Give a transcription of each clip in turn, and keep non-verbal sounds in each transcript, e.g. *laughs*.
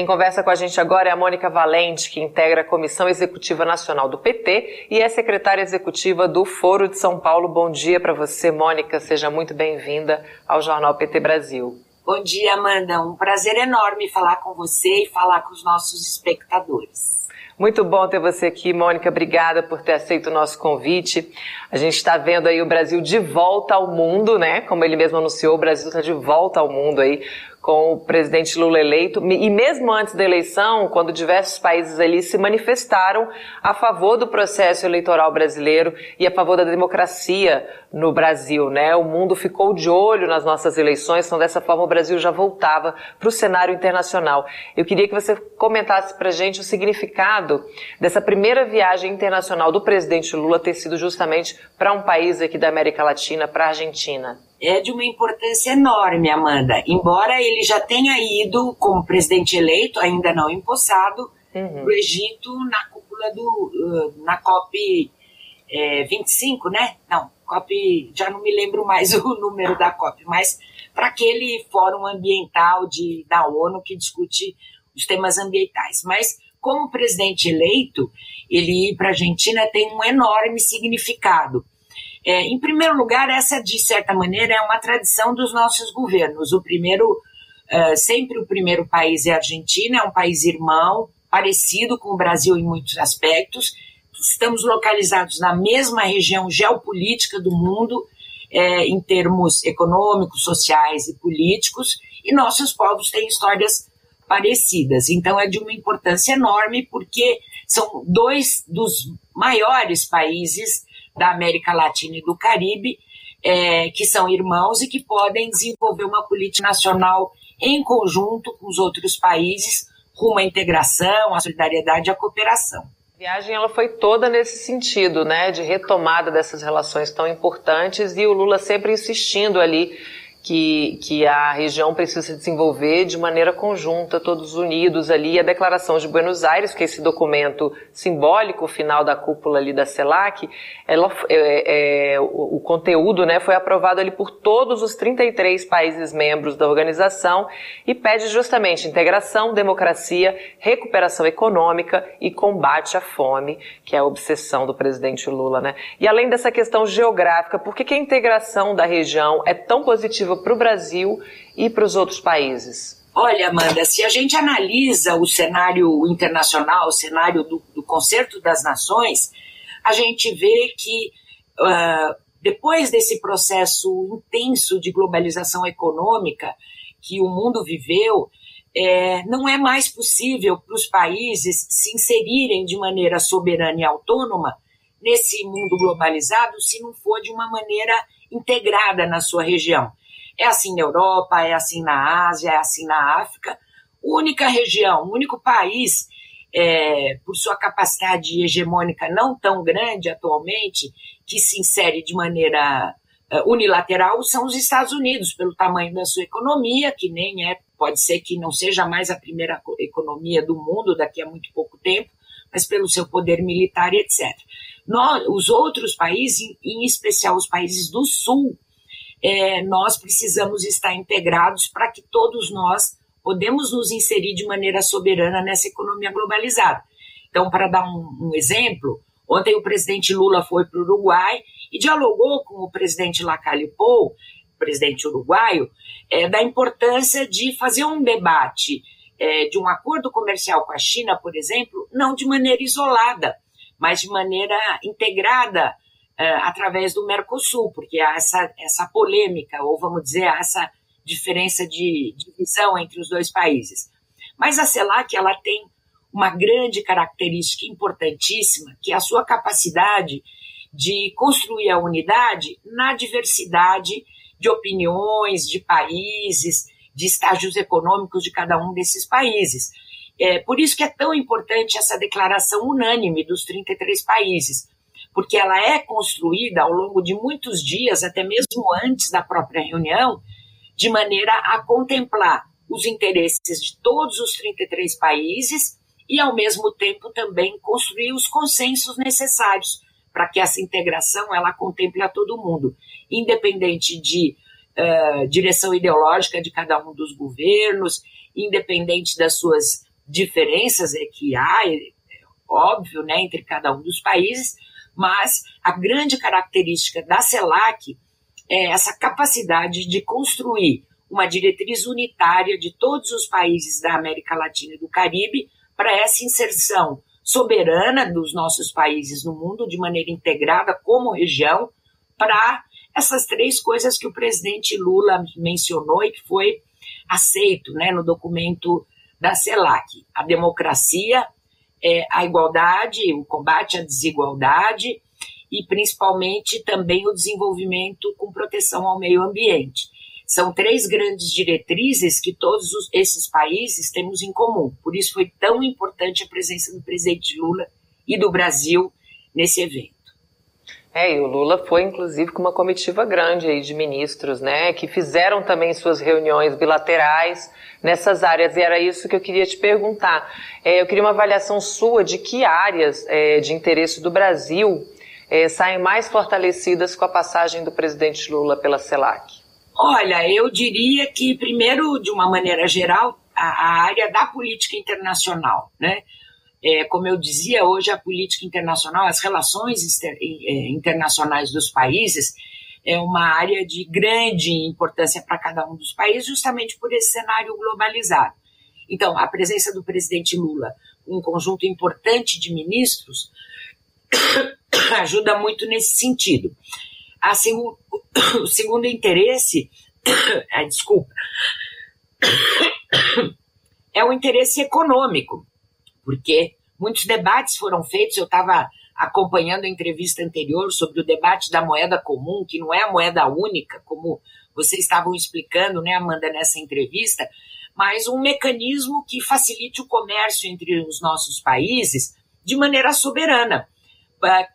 Quem conversa com a gente agora é a Mônica Valente, que integra a Comissão Executiva Nacional do PT e é secretária executiva do Foro de São Paulo. Bom dia para você, Mônica. Seja muito bem-vinda ao Jornal PT Brasil. Bom dia, Amanda. Um prazer enorme falar com você e falar com os nossos espectadores. Muito bom ter você aqui, Mônica. Obrigada por ter aceito o nosso convite. A gente está vendo aí o Brasil de volta ao mundo, né? Como ele mesmo anunciou, o Brasil está de volta ao mundo aí com o presidente Lula eleito. E mesmo antes da eleição, quando diversos países ali se manifestaram a favor do processo eleitoral brasileiro e a favor da democracia no Brasil, né? O mundo ficou de olho nas nossas eleições, então dessa forma o Brasil já voltava para o cenário internacional. Eu queria que você comentasse para gente o significado dessa primeira viagem internacional do presidente Lula ter sido justamente para um país aqui da América Latina, para a Argentina é de uma importância enorme, Amanda. Embora ele já tenha ido como presidente eleito, ainda não empossado, uhum. o Egito na cúpula do uh, na COP é, 25, né? Não, COP, já não me lembro mais *laughs* o número da COP, mas para aquele fórum ambiental de, da ONU que discute os temas ambientais. Mas como presidente eleito, ele ir para a Argentina tem um enorme significado é, em primeiro lugar, essa, de certa maneira, é uma tradição dos nossos governos. O primeiro, uh, sempre o primeiro país é a Argentina, é um país irmão, parecido com o Brasil em muitos aspectos. Estamos localizados na mesma região geopolítica do mundo, é, em termos econômicos, sociais e políticos, e nossos povos têm histórias parecidas. Então, é de uma importância enorme, porque são dois dos maiores países da América Latina e do Caribe, é, que são irmãos e que podem desenvolver uma política nacional em conjunto com os outros países rumo à integração, à solidariedade e à cooperação. A viagem ela foi toda nesse sentido, né, de retomada dessas relações tão importantes e o Lula sempre insistindo ali que, que a região precisa se desenvolver de maneira conjunta, todos unidos ali. A Declaração de Buenos Aires, que é esse documento simbólico, final da cúpula ali da CELAC, ela, é, é, o, o, conteúdo né, foi aprovado ali por todos os 33 países membros da organização e pede justamente integração, democracia, recuperação econômica e combate à fome, que é a obsessão do presidente Lula. Né? E além dessa questão geográfica, por que, que a integração da região é tão positiva para o Brasil e para os outros países? Olha, Amanda, se a gente analisa o cenário internacional, o cenário do, do Concerto das Nações, a gente vê que uh, depois desse processo intenso de globalização econômica que o mundo viveu, é, não é mais possível para os países se inserirem de maneira soberana e autônoma nesse mundo globalizado se não for de uma maneira integrada na sua região. É assim na Europa, é assim na Ásia, é assim na África. Única região, único país, é, por sua capacidade hegemônica não tão grande atualmente, que se insere de maneira é, unilateral são os Estados Unidos, pelo tamanho da sua economia, que nem é, pode ser que não seja mais a primeira economia do mundo daqui a muito pouco tempo, mas pelo seu poder militar etc. Nós, os outros países, em especial os países do Sul, é, nós precisamos estar integrados para que todos nós podemos nos inserir de maneira soberana nessa economia globalizada. Então, para dar um, um exemplo, ontem o presidente Lula foi para o Uruguai e dialogou com o presidente Lacalle Pou, presidente uruguaio, é, da importância de fazer um debate é, de um acordo comercial com a China, por exemplo, não de maneira isolada, mas de maneira integrada através do Mercosul, porque há essa, essa polêmica, ou vamos dizer, há essa diferença de divisão entre os dois países. Mas a CELAC ela tem uma grande característica importantíssima, que é a sua capacidade de construir a unidade na diversidade de opiniões, de países, de estágios econômicos de cada um desses países. É, por isso que é tão importante essa declaração unânime dos 33 países, porque ela é construída ao longo de muitos dias, até mesmo antes da própria reunião, de maneira a contemplar os interesses de todos os 33 países e, ao mesmo tempo, também construir os consensos necessários para que essa integração ela contemple a todo mundo, independente de uh, direção ideológica de cada um dos governos, independente das suas diferenças é que há, é, óbvio, né, entre cada um dos países, mas a grande característica da CELAC é essa capacidade de construir uma diretriz unitária de todos os países da América Latina e do Caribe para essa inserção soberana dos nossos países no mundo de maneira integrada como região para essas três coisas que o presidente Lula mencionou e que foi aceito né, no documento da CELAC: a democracia, é, a igualdade, o combate à desigualdade e principalmente também o desenvolvimento com proteção ao meio ambiente. São três grandes diretrizes que todos os, esses países temos em comum. Por isso foi tão importante a presença do presidente Lula e do Brasil nesse evento. É, e o Lula foi, inclusive, com uma comitiva grande aí de ministros, né, que fizeram também suas reuniões bilaterais nessas áreas, e era isso que eu queria te perguntar. É, eu queria uma avaliação sua de que áreas é, de interesse do Brasil é, saem mais fortalecidas com a passagem do presidente Lula pela CELAC. Olha, eu diria que, primeiro, de uma maneira geral, a, a área da política internacional, né, é, como eu dizia, hoje a política internacional, as relações é, internacionais dos países é uma área de grande importância para cada um dos países, justamente por esse cenário globalizado. Então, a presença do presidente Lula, um conjunto importante de ministros, *coughs* ajuda muito nesse sentido. Assim, *coughs* o, o segundo interesse, *coughs* é, desculpa, é o interesse econômico porque muitos debates foram feitos. Eu estava acompanhando a entrevista anterior sobre o debate da moeda comum, que não é a moeda única, como vocês estavam explicando, né, Amanda, nessa entrevista, mas um mecanismo que facilite o comércio entre os nossos países de maneira soberana,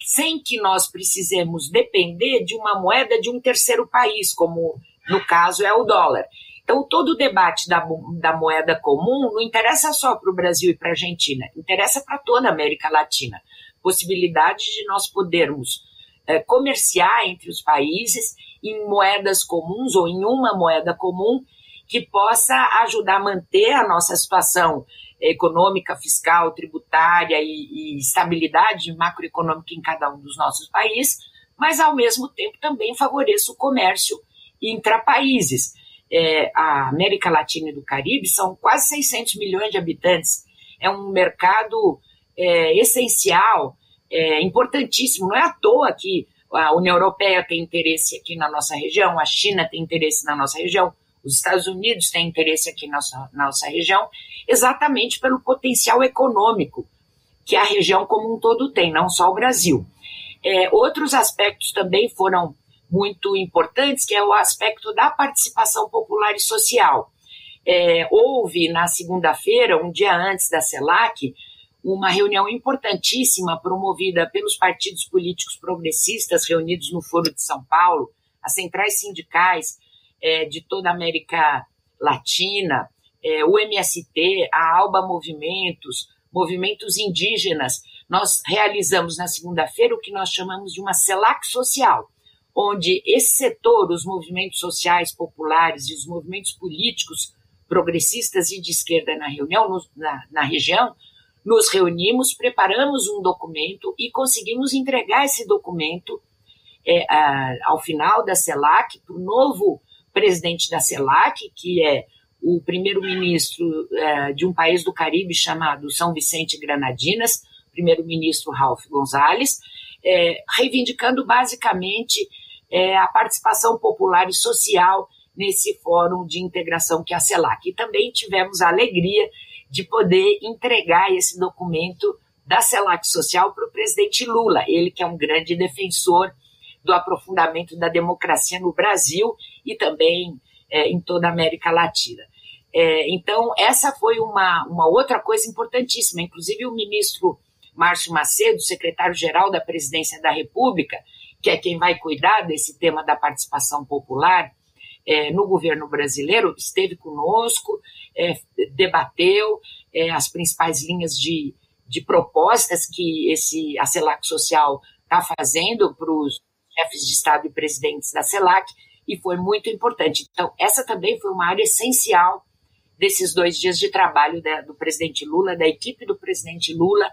sem que nós precisemos depender de uma moeda de um terceiro país, como no caso é o dólar. Então, todo o debate da, da moeda comum não interessa só para o Brasil e para a Argentina, interessa para toda a América Latina. Possibilidade de nós podermos é, comerciar entre os países em moedas comuns ou em uma moeda comum que possa ajudar a manter a nossa situação econômica, fiscal, tributária e, e estabilidade macroeconômica em cada um dos nossos países, mas ao mesmo tempo também favoreça o comércio intra-países é, a América Latina e do Caribe são quase 600 milhões de habitantes. É um mercado é, essencial, é, importantíssimo. Não é à toa que a União Europeia tem interesse aqui na nossa região, a China tem interesse na nossa região, os Estados Unidos têm interesse aqui na nossa, na nossa região, exatamente pelo potencial econômico que a região como um todo tem, não só o Brasil. É, outros aspectos também foram muito importantes, que é o aspecto da participação popular e social. É, houve na segunda-feira, um dia antes da CELAC, uma reunião importantíssima promovida pelos partidos políticos progressistas reunidos no Foro de São Paulo, as centrais sindicais é, de toda a América Latina, é, o MST, a ALBA Movimentos, movimentos indígenas. Nós realizamos na segunda-feira o que nós chamamos de uma CELAC social, onde esse setor, os movimentos sociais populares e os movimentos políticos progressistas e de esquerda na reunião, no, na, na região, nos reunimos, preparamos um documento e conseguimos entregar esse documento é, a, ao final da CELAC para o novo presidente da CELAC, que é o primeiro-ministro é, de um país do Caribe chamado São Vicente Granadinas, primeiro-ministro Ralph Gonzalez, é, reivindicando basicamente é, a participação popular e social nesse fórum de integração que é a CELAC. E também tivemos a alegria de poder entregar esse documento da CELAC Social para o presidente Lula, ele que é um grande defensor do aprofundamento da democracia no Brasil e também é, em toda a América Latina. É, então, essa foi uma, uma outra coisa importantíssima. Inclusive, o ministro Márcio Macedo, secretário-geral da Presidência da República, que é quem vai cuidar desse tema da participação popular é, no governo brasileiro, esteve conosco, é, debateu é, as principais linhas de, de propostas que esse, a CELAC Social está fazendo para os chefes de Estado e presidentes da CELAC, e foi muito importante. Então, essa também foi uma área essencial desses dois dias de trabalho da, do presidente Lula, da equipe do presidente Lula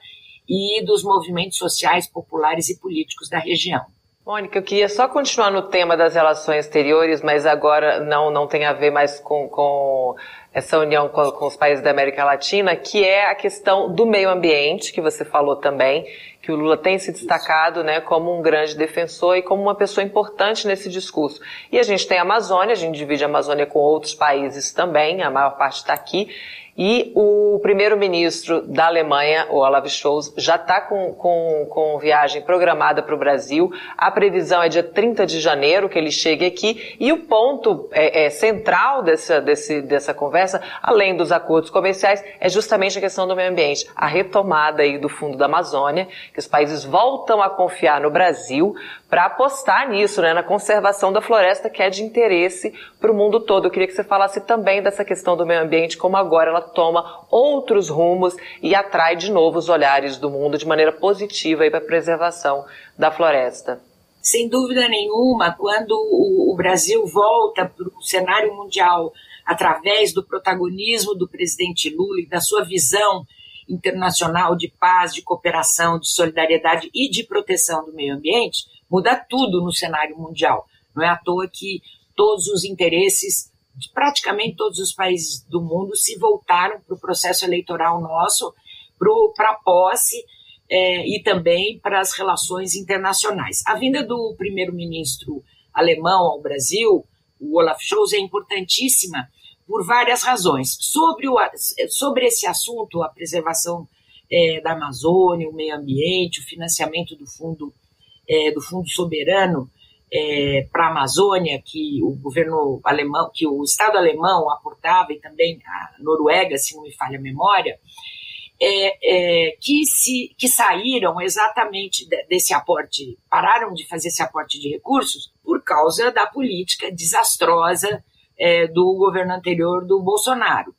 e dos movimentos sociais, populares e políticos da região. Mônica, eu queria só continuar no tema das relações exteriores, mas agora não, não tem a ver mais com, com essa união com, com, os países da América Latina, que é a questão do meio ambiente, que você falou também, o Lula tem se destacado né, como um grande defensor e como uma pessoa importante nesse discurso. E a gente tem a Amazônia, a gente divide a Amazônia com outros países também, a maior parte está aqui, e o primeiro-ministro da Alemanha, o Olaf Scholz, já está com, com, com viagem programada para o Brasil. A previsão é dia 30 de janeiro que ele chegue aqui. E o ponto é, é, central dessa, desse, dessa conversa, além dos acordos comerciais, é justamente a questão do meio ambiente. A retomada aí do Fundo da Amazônia, que os países voltam a confiar no Brasil para apostar nisso, né, na conservação da floresta, que é de interesse para o mundo todo. Eu queria que você falasse também dessa questão do meio ambiente, como agora ela toma outros rumos e atrai de novo os olhares do mundo de maneira positiva para a preservação da floresta. Sem dúvida nenhuma, quando o Brasil volta para o cenário mundial através do protagonismo do presidente Lula e da sua visão internacional de paz, de cooperação, de solidariedade e de proteção do meio ambiente, muda tudo no cenário mundial. Não é à toa que todos os interesses de praticamente todos os países do mundo se voltaram para o processo eleitoral nosso, para a posse é, e também para as relações internacionais. A vinda do primeiro-ministro alemão ao Brasil, o Olaf Scholz, é importantíssima por várias razões. Sobre, o, sobre esse assunto, a preservação é, da Amazônia, o meio ambiente, o financiamento do fundo é, do Fundo Soberano é, para a Amazônia, que o governo alemão, que o Estado alemão aportava, e também a Noruega, se não me falha a memória, é, é, que, se, que saíram exatamente desse aporte, pararam de fazer esse aporte de recursos por causa da política desastrosa é, do governo anterior do Bolsonaro.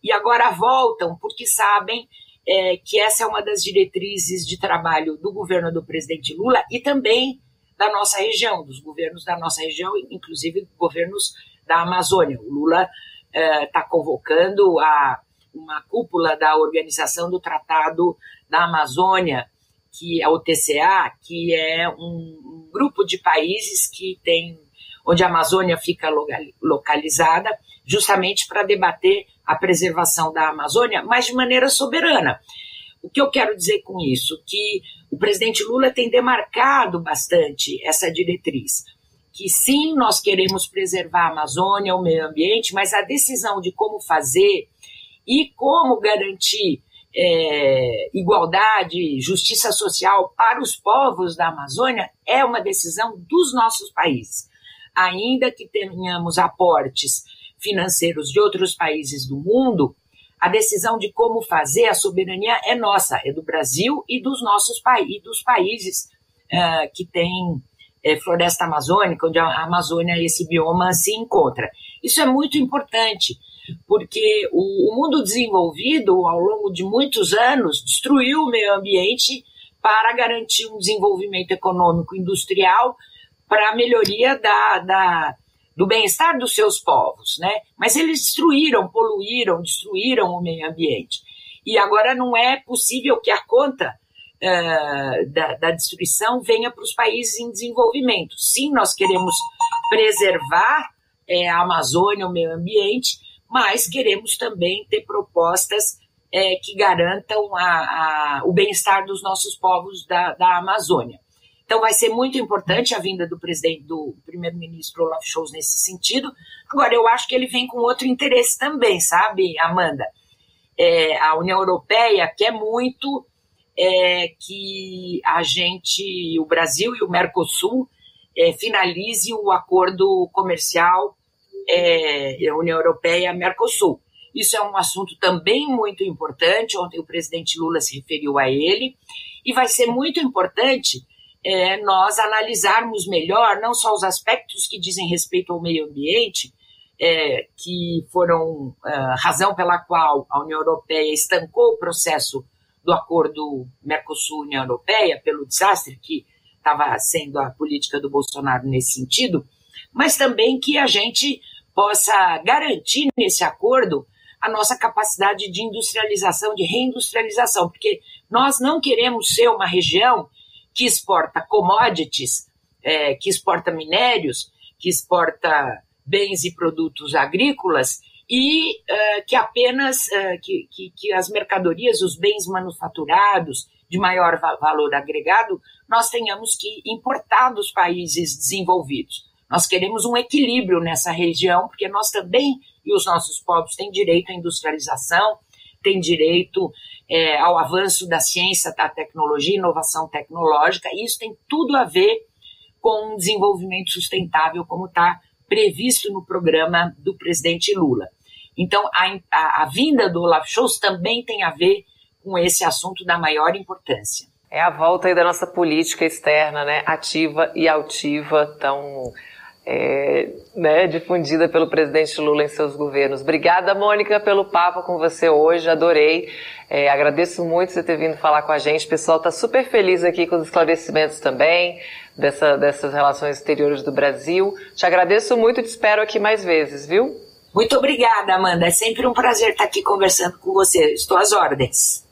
E agora voltam porque sabem é, que essa é uma das diretrizes de trabalho do governo do presidente Lula e também da nossa região, dos governos da nossa região, inclusive governos da Amazônia. O Lula está é, convocando a, uma cúpula da Organização do Tratado da Amazônia, que é o TCA, que é um, um grupo de países que tem onde a Amazônia fica localizada, justamente para debater a preservação da Amazônia, mas de maneira soberana. O que eu quero dizer com isso? Que o presidente Lula tem demarcado bastante essa diretriz. Que sim, nós queremos preservar a Amazônia, o meio ambiente, mas a decisão de como fazer e como garantir é, igualdade, justiça social para os povos da Amazônia é uma decisão dos nossos países. Ainda que tenhamos aportes financeiros de outros países do mundo, a decisão de como fazer a soberania é nossa, é do Brasil e dos nossos países, dos países uh, que têm é, floresta amazônica, onde a Amazônia, esse bioma, se encontra. Isso é muito importante, porque o, o mundo desenvolvido, ao longo de muitos anos, destruiu o meio ambiente para garantir um desenvolvimento econômico industrial para a melhoria da, da do bem-estar dos seus povos, né? Mas eles destruíram, poluíram, destruíram o meio ambiente. E agora não é possível que a conta uh, da, da, destruição venha para os países em desenvolvimento. Sim, nós queremos preservar é, a Amazônia, o meio ambiente, mas queremos também ter propostas é, que garantam a, a, o bem-estar dos nossos povos da, da Amazônia. Então vai ser muito importante a vinda do presidente, do primeiro-ministro Olaf Scholz nesse sentido. Agora, eu acho que ele vem com outro interesse também, sabe, Amanda? É, a União Europeia quer muito é, que a gente, o Brasil e o Mercosul, é, finalize o acordo comercial é, União Europeia-Mercosul. Isso é um assunto também muito importante. Ontem o presidente Lula se referiu a ele. E vai ser muito importante é, nós analisarmos melhor não só os aspectos que dizem respeito ao meio ambiente, é, que foram é, razão pela qual a União Europeia estancou o processo do acordo Mercosul-União Europeia, pelo desastre que estava sendo a política do Bolsonaro nesse sentido, mas também que a gente possa garantir nesse acordo a nossa capacidade de industrialização, de reindustrialização, porque nós não queremos ser uma região que exporta commodities, é, que exporta minérios, que exporta bens e produtos agrícolas e uh, que apenas uh, que, que, que, as mercadorias, os bens manufaturados de maior va valor agregado, nós tenhamos que importar dos países desenvolvidos. Nós queremos um equilíbrio nessa região, porque nós também e os nossos povos têm direito à industrialização, têm direito é, ao avanço da ciência, da tecnologia, inovação tecnológica, e isso tem tudo a ver com um desenvolvimento sustentável, como está previsto no programa do presidente Lula. Então, a, a, a vinda do Olaf Scholz também tem a ver com esse assunto da maior importância. É a volta aí da nossa política externa, né, ativa e altiva, tão é, né, difundida pelo presidente Lula em seus governos. Obrigada, Mônica, pelo papo com você hoje, adorei. É, agradeço muito você ter vindo falar com a gente. O pessoal está super feliz aqui com os esclarecimentos também dessa, dessas relações exteriores do Brasil. Te agradeço muito e te espero aqui mais vezes, viu? Muito obrigada, Amanda. É sempre um prazer estar aqui conversando com você. Estou às ordens.